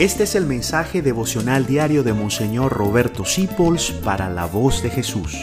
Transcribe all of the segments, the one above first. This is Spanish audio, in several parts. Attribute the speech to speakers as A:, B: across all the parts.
A: Este es el mensaje devocional diario de Monseñor Roberto Sipols para la voz de Jesús.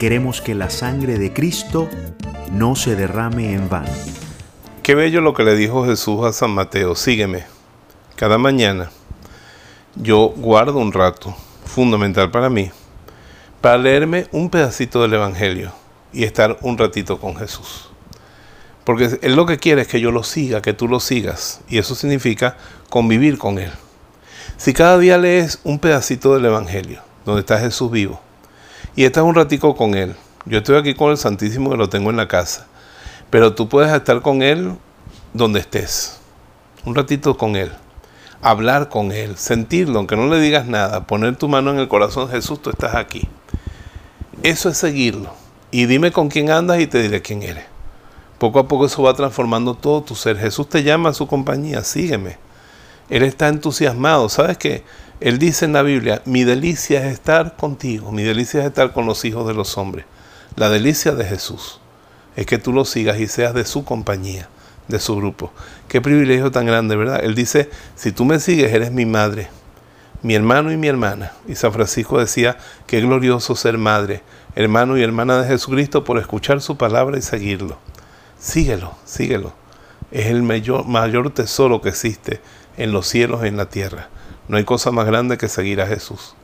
A: Queremos que la sangre de Cristo no se derrame en vano.
B: Qué bello lo que le dijo Jesús a San Mateo, sígueme. Cada mañana yo guardo un rato, fundamental para mí, para leerme un pedacito del Evangelio y estar un ratito con Jesús. Porque Él lo que quiere es que yo lo siga, que tú lo sigas. Y eso significa convivir con Él. Si cada día lees un pedacito del Evangelio, donde está Jesús vivo, y estás un ratico con Él, yo estoy aquí con el Santísimo que lo tengo en la casa, pero tú puedes estar con Él donde estés, un ratito con Él, hablar con Él, sentirlo, aunque no le digas nada, poner tu mano en el corazón, Jesús, tú estás aquí. Eso es seguirlo. Y dime con quién andas y te diré quién eres. Poco a poco eso va transformando todo tu ser. Jesús te llama a su compañía, sígueme. Él está entusiasmado. ¿Sabes qué? Él dice en la Biblia, mi delicia es estar contigo, mi delicia es estar con los hijos de los hombres. La delicia de Jesús es que tú lo sigas y seas de su compañía, de su grupo. Qué privilegio tan grande, ¿verdad? Él dice, si tú me sigues, eres mi madre, mi hermano y mi hermana. Y San Francisco decía, qué glorioso ser madre, hermano y hermana de Jesucristo por escuchar su palabra y seguirlo. Síguelo, síguelo. Es el mayor, tesoro que existe en los cielos y en la tierra. No hay cosa más grande que seguir a Jesús.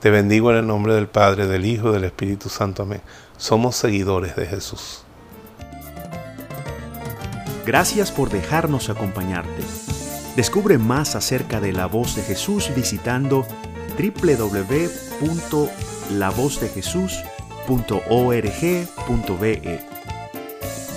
B: Te bendigo en el nombre del Padre, del Hijo del Espíritu Santo. Amén. Somos seguidores de Jesús.
A: Gracias por dejarnos acompañarte. Descubre más acerca de la voz de Jesús visitando www.lavozdejesús.org.be.